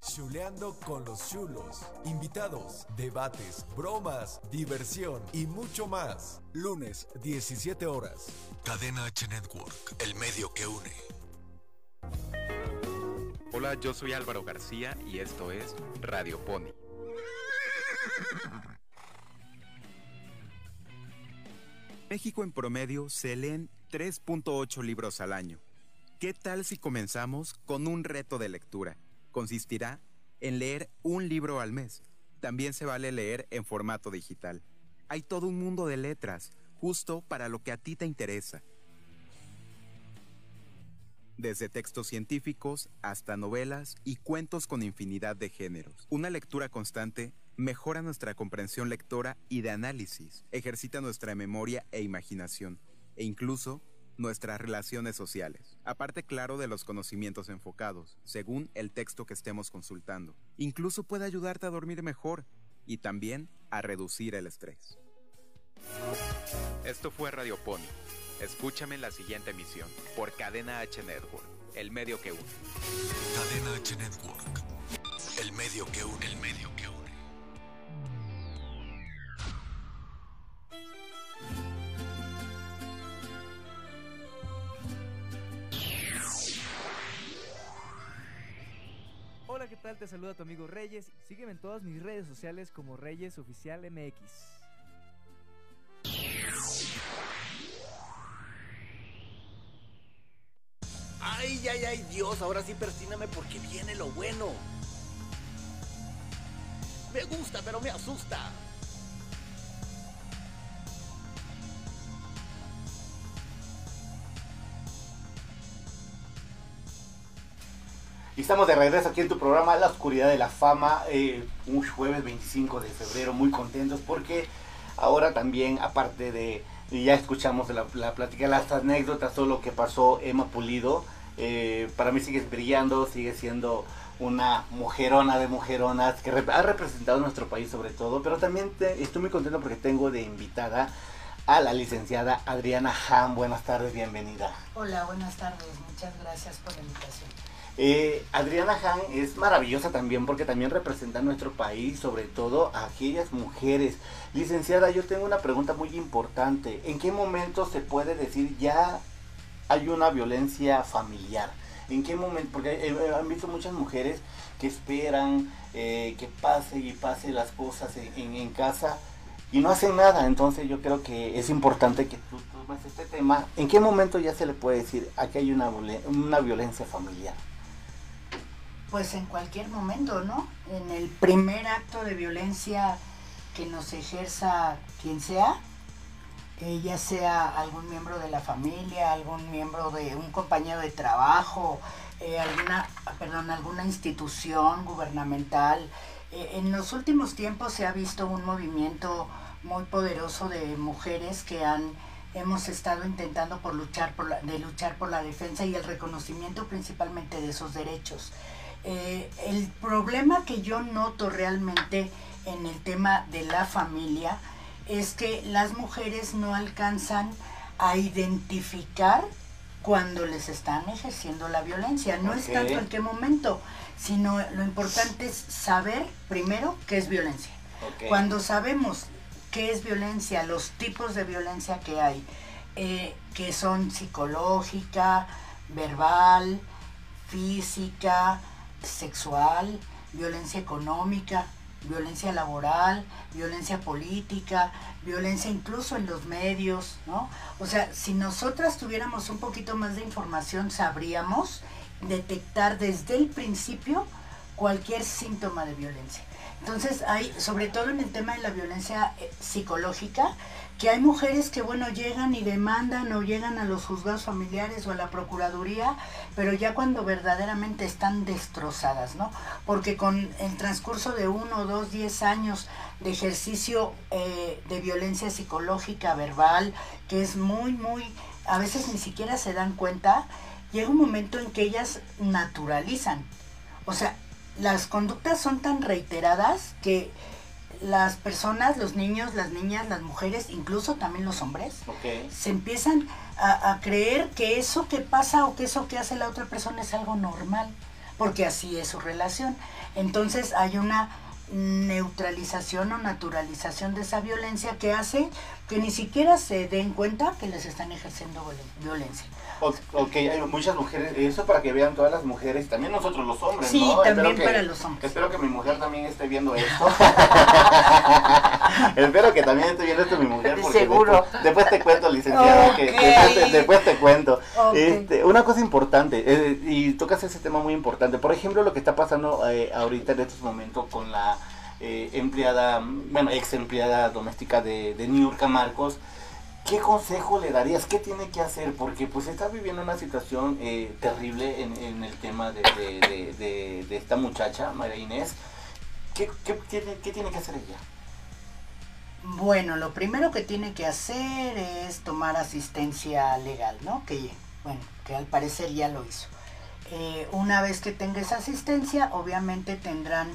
Chuleando con los chulos. Invitados, debates, bromas, diversión y mucho más. Lunes, 17 horas. Cadena H Network, el medio que une. Hola, yo soy Álvaro García y esto es Radio Pony. México en promedio se leen 3.8 libros al año. ¿Qué tal si comenzamos con un reto de lectura? Consistirá en leer un libro al mes. También se vale leer en formato digital. Hay todo un mundo de letras, justo para lo que a ti te interesa. Desde textos científicos hasta novelas y cuentos con infinidad de géneros. Una lectura constante mejora nuestra comprensión lectora y de análisis, ejercita nuestra memoria e imaginación, e incluso nuestras relaciones sociales. Aparte, claro, de los conocimientos enfocados, según el texto que estemos consultando. Incluso puede ayudarte a dormir mejor y también a reducir el estrés. Esto fue Radio Pony. Escúchame en la siguiente emisión por Cadena H Network, el medio que une. Cadena H Network, el medio que une, el medio que une. Tal? Te saluda tu amigo Reyes. Sígueme en todas mis redes sociales como Reyes Oficial MX. Ay, ay, ay, Dios, ahora sí persíname porque viene lo bueno. Me gusta, pero me asusta. Y estamos de regreso aquí en tu programa La Oscuridad de la Fama, eh, un jueves 25 de febrero, muy contentos porque ahora también, aparte de, ya escuchamos la, la plática, las anécdotas, todo lo que pasó Emma Pulido, eh, para mí sigue brillando, sigue siendo una mujerona de mujeronas que ha representado nuestro país sobre todo, pero también te- estoy muy contento porque tengo de invitada a la licenciada Adriana Han. Buenas tardes, bienvenida. Hola, buenas tardes. Muchas gracias por la invitación. Eh, Adriana Han es maravillosa también porque también representa a nuestro país, sobre todo a aquellas mujeres. Licenciada, yo tengo una pregunta muy importante. ¿En qué momento se puede decir ya hay una violencia familiar? ¿En qué momento? Porque eh, eh, han visto muchas mujeres que esperan eh, que pase y pase las cosas en, en- casa y no hacen nada. Entonces yo creo que es importante que tú tomes este tema. ¿En qué momento ya se le puede decir aquí hay una, una violencia familiar? Pues en cualquier momento, ¿no? En el primer acto de violencia que nos ejerza quien sea, eh, ya sea algún miembro de la familia, algún miembro de un compañero de trabajo, eh, alguna, perdón, alguna institución gubernamental. Eh, en los últimos tiempos se ha visto un movimiento muy poderoso de mujeres que han hemos estado intentando por luchar por la, de luchar por la defensa y el reconocimiento principalmente de esos derechos. Eh, el problema que yo noto realmente en el tema de la familia es que las mujeres no alcanzan a identificar cuando les están ejerciendo la violencia. No es tanto en qué momento, sino lo importante es saber primero qué es violencia. Cuando sabemos qué es violencia, los tipos de violencia que hay, eh, que son psicológica, verbal, física, sexual, violencia económica, violencia laboral, violencia política, violencia incluso en los medios, ¿no? O sea, si nosotras tuviéramos un poquito más de información, sabríamos detectar desde el principio cualquier síntoma de violencia. Entonces hay, sobre todo en el tema de la violencia eh, psicológica, que hay mujeres que, bueno, llegan y demandan o llegan a los juzgados familiares o a la procuraduría, pero ya cuando verdaderamente están destrozadas, ¿no? Porque con el transcurso de uno, dos, diez años de ejercicio eh, de violencia psicológica, verbal, que es muy, muy, a veces ni siquiera se dan cuenta, llega un momento en que ellas naturalizan. O sea, las conductas son tan reiteradas que las personas, los niños, las niñas, las mujeres, incluso también los hombres, se empiezan a, a creer que eso que pasa o que eso que hace la otra persona es algo normal, porque así es su relación. Entonces hay una neutralización o naturalización de esa violencia que hace que ni siquiera se den cuenta que les están ejerciendo violen- violencia. Ok, hay muchas mujeres, eso para que vean todas las mujeres, también nosotros los hombres, Sí, ¿no? también que- para los hombres. Espero que mi mujer también esté viendo esto. espero que también esté viendo esto mi mujer. Porque Seguro. Después, después te cuento, licenciada, que Ok. después, te, después te cuento. Ok. Este, una cosa importante, eh, y tocas ese tema muy importante. Por ejemplo, lo que está pasando eh, ahorita en estos momentos con la eh, empleada, bueno, ex empleada doméstica de, de Niurka Marcos. ¿Qué consejo le darías? ¿Qué tiene que hacer? Porque pues está viviendo una situación eh, terrible en, el tema de, esta muchacha, María Inés. ¿Qué, qué tiene, qué tiene que hacer ella? Bueno, lo primero que tiene que hacer es tomar asistencia legal, ¿no? Que, bueno, que al parecer ya lo hizo. Eh, una vez que tenga esa asistencia, obviamente tendrán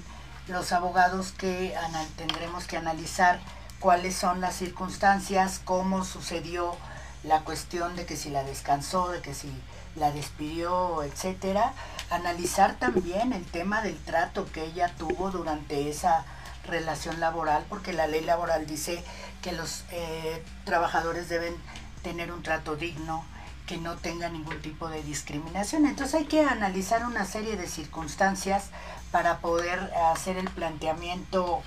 los abogados que tendremos que analizar cuáles son las circunstancias, cómo sucedió la cuestión de que si la descansó, de que si la despidió, etcétera. Analizar también el tema del trato que ella tuvo durante esa relación laboral, porque la ley laboral dice que los eh, trabajadores deben tener un trato digno, que no tenga ningún tipo de discriminación. Entonces hay que analizar una serie de circunstancias para poder hacer el planteamiento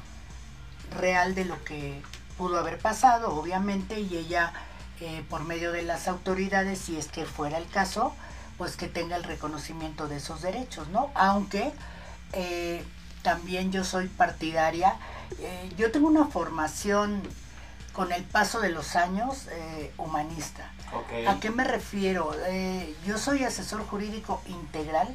real de lo que pudo haber pasado, obviamente, y ella, eh, por medio de las autoridades, si es que fuera el caso, pues que tenga el reconocimiento de esos derechos, ¿no? Aunque eh, también yo soy partidaria, eh, yo tengo una formación con el paso de los años humanista. ¿A qué me refiero? Yo soy asesor jurídico integral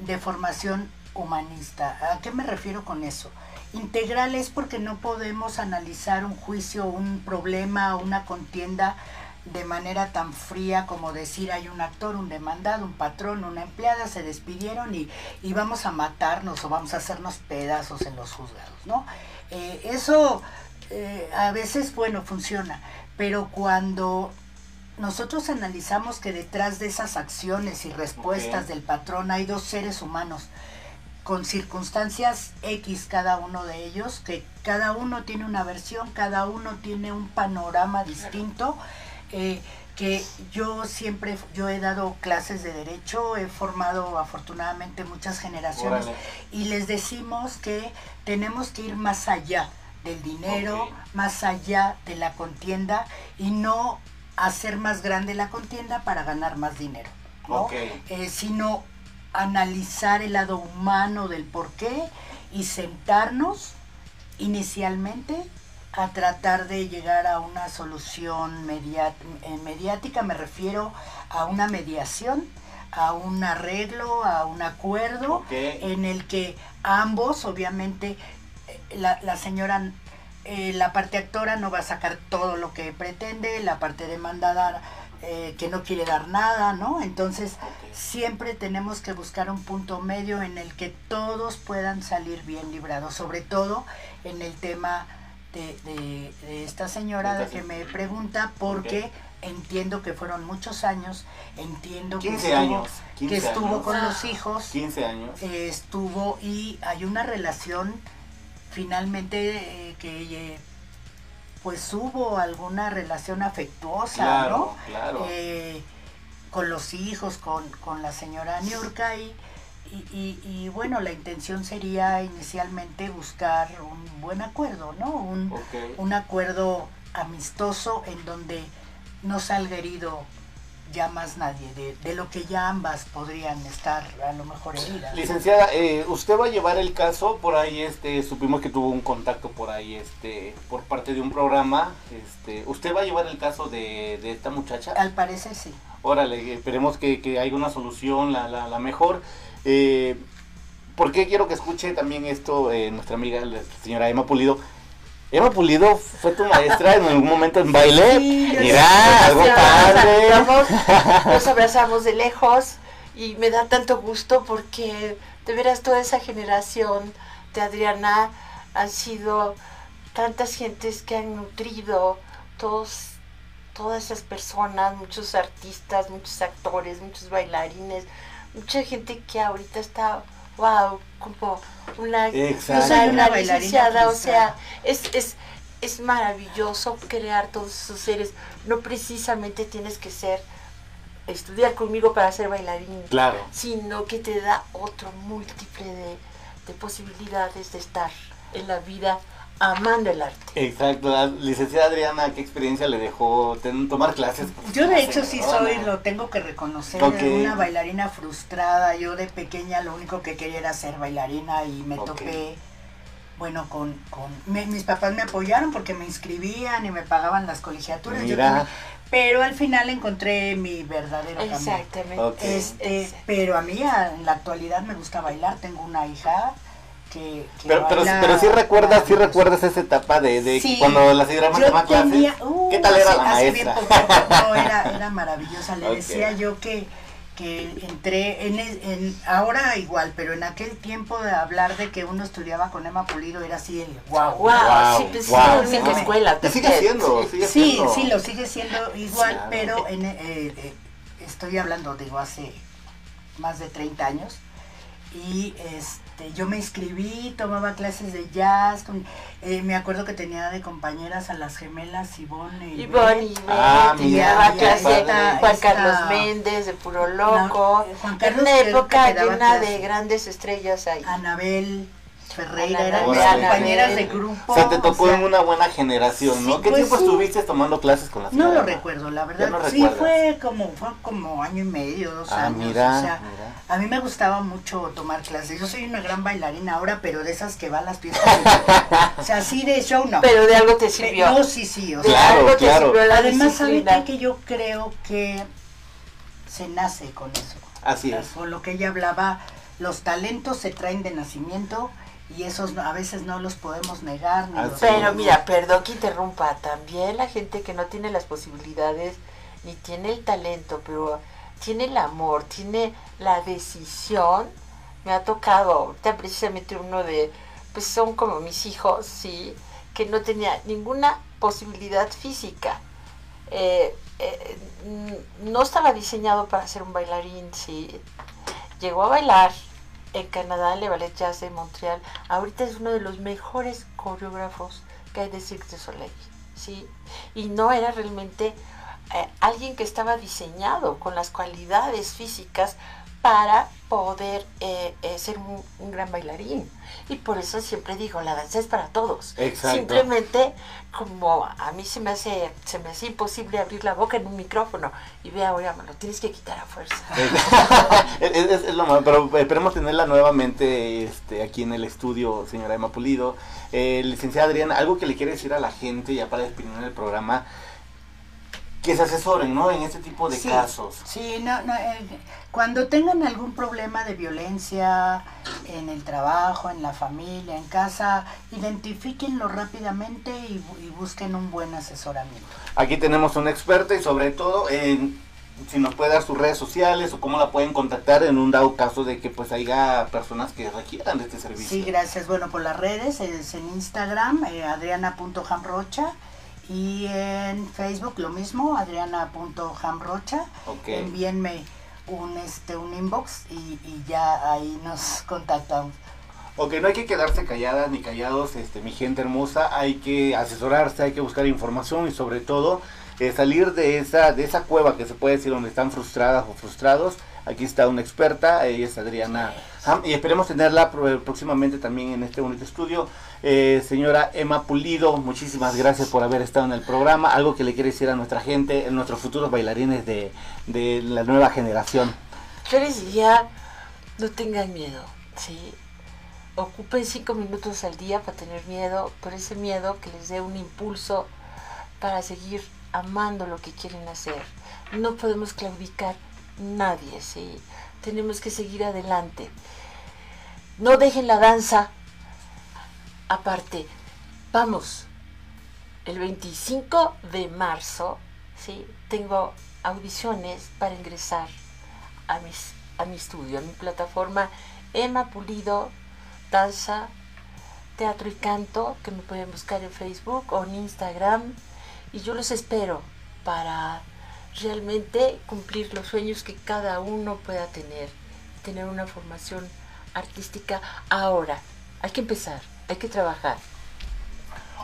de formación humanista. ¿A qué me refiero con eso? Integral es porque no podemos analizar un juicio, un problema, una contienda de manera tan fría como decir hay un actor, un demandado, un patrón, una empleada, se despidieron y, y vamos a matarnos o vamos a hacernos pedazos en los juzgados, ¿no? Eh, eso eh, a veces, bueno, funciona, pero cuando nosotros analizamos que detrás de esas acciones y respuestas del patrón hay dos seres humanos con circunstancias X cada uno de ellos, que cada uno tiene una versión, cada uno tiene un panorama distinto, eh, que yo siempre, yo he dado clases de derecho, he formado afortunadamente muchas generaciones Órale. y les decimos que tenemos que ir más allá del dinero, más allá de la contienda y no hacer más grande la contienda para ganar más dinero, ¿no? Eh, sino analizar el lado humano del por qué y sentarnos inicialmente a tratar de llegar a una solución eh, mediática, me refiero a una mediación, a un arreglo, a un acuerdo en el que ambos, obviamente, eh, la, la señora, eh, la parte actora no va a sacar todo lo que pretende, la parte demandada eh, que no quiere dar nada, ¿no? Entonces, siempre tenemos que buscar un punto medio en el que todos puedan salir bien librados, sobre todo en el tema de, de- de esta señora De que me pregunta, porque entiendo que fueron muchos años, entiendo que 15 estuvo, años, que 15 estuvo años. con los hijos, 15 años. eh, estuvo y hay una relación finalmente eh, que eh, pues hubo alguna relación afectuosa, Claro, ¿no? claro. Eh, con los hijos, con, con la señora Niurka y, y, y- y, bueno, la intención sería inicialmente buscar un buen acuerdo, ¿no? Un, un acuerdo amistoso en donde no salga herido ya más nadie, de, de lo que ya ambas podrían estar a lo mejor heridas. Licenciada, eh, usted va a llevar el caso por ahí, este, supimos que tuvo un contacto por ahí, este, por parte de un programa, este, ¿usted va a llevar el caso de, de esta muchacha? Al parecer sí. Órale, esperemos que, que haya una solución, la, la, la mejor. Eh, ¿Por qué quiero que escuche también esto eh, nuestra amiga, la señora Emma Pulido? Emma Pulido fue tu maestra en algún momento en baile. Sí, Mira, sí, algo padre. Nos abrazamos de lejos y me da tanto gusto porque de veras toda esa generación de Adriana han sido tantas gentes que han nutrido todos todas esas personas, muchos artistas, muchos actores, muchos bailarines, mucha gente que ahorita está, wow, como una, Exacto. una, Una una bailarina licenciada, o sea, es, es, es maravilloso crear todos esos seres. No precisamente tienes que ser, estudiar conmigo para ser bailarín, Claro. sino que te da otro múltiple de, de posibilidades de estar en la vida amando el arte. Exacto, la licenciada Adriana, ¿qué experiencia le dejó ten- tomar clases? Yo de hecho sí soy, lo tengo que reconocer, una bailarina frustrada. Yo de pequeña lo único que quería era ser bailarina y me topé, bueno, con, con me- mis papás me apoyaron porque me inscribían y me pagaban las colegiaturas. yo Mira. también, pero al final encontré mi verdadero camino. Exactamente. Ok. Este, pero a mí a- en la actualidad me gusta bailar, tengo una hija que, que Pero, pero, pero sí recuerdas, sí recuerdas esa etapa de, de Sí, cuando la señora tomaba clases. uh, ¿Qué tal era hace- la hace bien maestra? poquito, no, era, era maravillosa. Le decía yo que, que entré en, el- en- ahora igual, pero en aquel tiempo de hablar de que uno estudiaba con Emma Pulido era así el wow. Wow, Wow, sí, pues, wow. escuela. Y sigue siendo, sí. sigue Sí, siendo. sí, lo sigue siendo igual, Claro. pero en, eh, eh, estoy hablando, digo, hace más de 30 años. Y este, yo me inscribí, tomaba clases de jazz. con- eh, me acuerdo que tenía de compañeras a las gemelas Ivonne y Ivonne y. Ah, mira, clase. Juan Esta- Carlos Méndez de Puro Loco. No, Juan en Carlos una creo que época llena de grandes estrellas ahí. Anabel Ferreira, eran mis compañeras de grupo. O sea, te o tocó sea, en una buena generación, ¿no? sí, ¿Qué pues tiempo sí. estuviste tomando clases con la señora? No lo recuerdo, la verdad. no sí, recuerdas. fue como, fue como año y medio, dos Ah, años. mira, o sea, mira. a mí me gustaba mucho tomar clases. Yo soy una gran bailarina ahora, pero de esas que va a las fiestas. o sea, así de show no. Pero de algo te sirvió. No, sí, sí. O sea, Claro, algo te claro. sirvió la además, ¿sabe disciplina. qué? Que yo creo que se nace con eso. Así es. Con lo que ella hablaba, los talentos se traen de nacimiento y esos a veces no los podemos negar. Ni Así los Pero mira, perdón que interrumpa, también la gente que no tiene las posibilidades ni tiene el talento, pero tiene el amor, tiene la decisión. Me ha tocado, ahorita precisamente uno de, pues son como mis hijos, sí, que no tenía ninguna posibilidad física. Eh, eh, no estaba diseñado para ser un bailarín, sí. Llegó a bailar en Canadá, Le Ballet Jazz de Montreal. Ahorita es uno de los mejores coreógrafos que hay de Cirque du Soleil, sí. Y no era realmente eh, alguien que estaba diseñado con las cualidades físicas para poder eh, eh, ser un, un gran bailarín. Y por eso siempre digo, la danza es para todos. Exacto. Simplemente, como a mí se me hace, se me hace imposible abrir la boca en un micrófono. Y vea, ahora me lo tienes que quitar a fuerza. es, es- es lo malo, pero esperemos tenerla nuevamente este, aquí en el estudio, señora Emma Pulido. Eh, licenciada Adriana, algo que le quiere decir a la gente, ya para despedir el programa, que se asesoren, ¿no? En este tipo de Sí, casos. Sí, no, no, eh, cuando tengan algún problema de violencia en el trabajo, en la familia, en casa, identifíquenlo rápidamente y busquen un buen asesoramiento. Aquí tenemos una experta y sobre todo, en, si nos puede dar sus redes sociales o cómo la pueden contactar en un dado caso de que pues haya personas que requieran de este servicio. Sí, gracias. Bueno, por las redes, es en Instagram, eh, adriana.jamrocha, y en Facebook lo mismo, adriana.jamrocha. Ok. Envíenme un, este, un inbox y, y ya ahí nos contactamos. Ok, no hay que quedarse calladas ni callados, este, mi gente hermosa, hay que asesorarse, hay que buscar información y sobre todo eh, salir de esa, de esa cueva que se puede decir donde están frustradas o frustrados. Aquí está una experta, ella es Adriana Ham, y esperemos tenerla próximamente también en este bonito estudio. Eh, señora Emma Pulido, muchísimas gracias por haber estado en el programa. Algo que le quiere decir a nuestra gente, a nuestros futuros bailarines de, la nueva generación. Yo les diría, no tengan miedo, ¿sí? Ocupen cinco minutos al día para tener miedo, pero ese miedo que les dé un impulso para seguir amando lo que quieren hacer. No podemos claudicar nadie, ¿sí? Tenemos que seguir adelante. No dejen la danza aparte. Vamos, el 25 de marzo, ¿sí? Tengo audiciones para ingresar a, mis, a mi estudio, a mi plataforma Emma Pulido Danza, Teatro y Canto, que me pueden buscar en Facebook o en Instagram. Y yo los espero para realmente cumplir los sueños que cada uno pueda tener. Tener una formación artística ahora. Hay que empezar, hay que trabajar.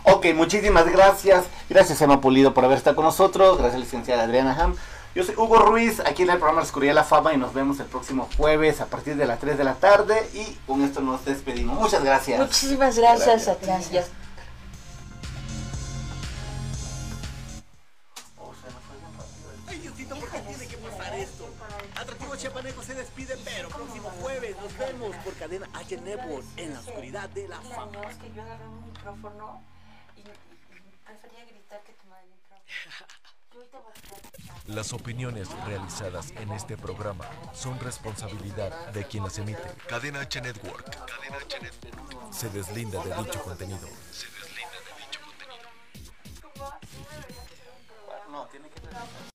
Ok, muchísimas gracias. Gracias, Emma Pulido, por haber estado con nosotros. Gracias, licenciada Adriana Ham. Yo soy Hugo Ruiz, aquí en el programa La Oscuridad de la Fama y nos vemos el próximo jueves a partir de las 3 de la tarde y con esto nos despedimos. Muchas gracias. Muchísimas gracias, a ti. Ya- Chiapaneco se despide, pero próximo jueves nos vemos por cadena H Network en la oscuridad de la fama. que yo agarré un micrófono y, prefería gritar que tomar el micrófono. Las opiniones realizadas en este programa son responsabilidad de quien las emite. Cadena H Network. Cadena H Network. Se deslinda de dicho contenido. Se deslinda de dicho contenido. No, tiene que